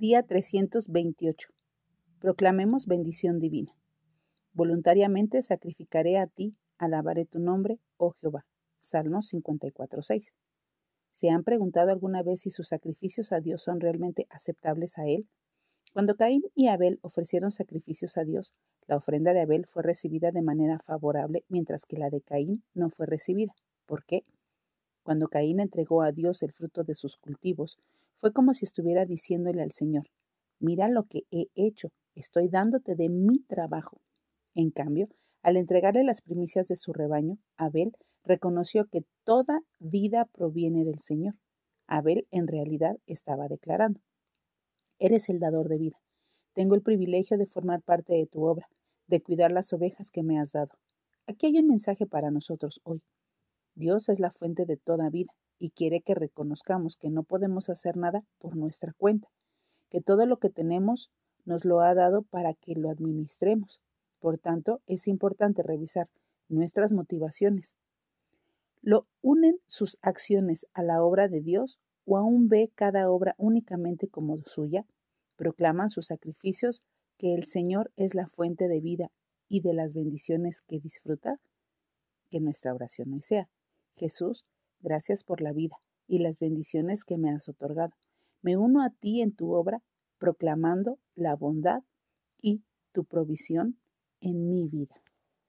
Día 328. Proclamemos bendición divina. Voluntariamente sacrificaré a ti, alabaré tu nombre, oh Jehová. Salmos 54.6. ¿Se han preguntado alguna vez si sus sacrificios a Dios son realmente aceptables a Él? Cuando Caín y Abel ofrecieron sacrificios a Dios, la ofrenda de Abel fue recibida de manera favorable, mientras que la de Caín no fue recibida. ¿Por qué? Cuando Caín entregó a Dios el fruto de sus cultivos, fue como si estuviera diciéndole al Señor, mira lo que he hecho, estoy dándote de mi trabajo. En cambio, al entregarle las primicias de su rebaño, Abel reconoció que toda vida proviene del Señor. Abel en realidad estaba declarando, eres el dador de vida. Tengo el privilegio de formar parte de tu obra, de cuidar las ovejas que me has dado. Aquí hay un mensaje para nosotros hoy. Dios es la fuente de toda vida y quiere que reconozcamos que no podemos hacer nada por nuestra cuenta, que todo lo que tenemos nos lo ha dado para que lo administremos. Por tanto, es importante revisar nuestras motivaciones. ¿Lo unen sus acciones a la obra de Dios o aún ve cada obra únicamente como suya? Proclaman sus sacrificios que el Señor es la fuente de vida y de las bendiciones que disfruta? Que nuestra oración hoy sea. Jesús, gracias por la vida y las bendiciones que me has otorgado. Me uno a ti en tu obra, proclamando la bondad y tu provisión en mi vida.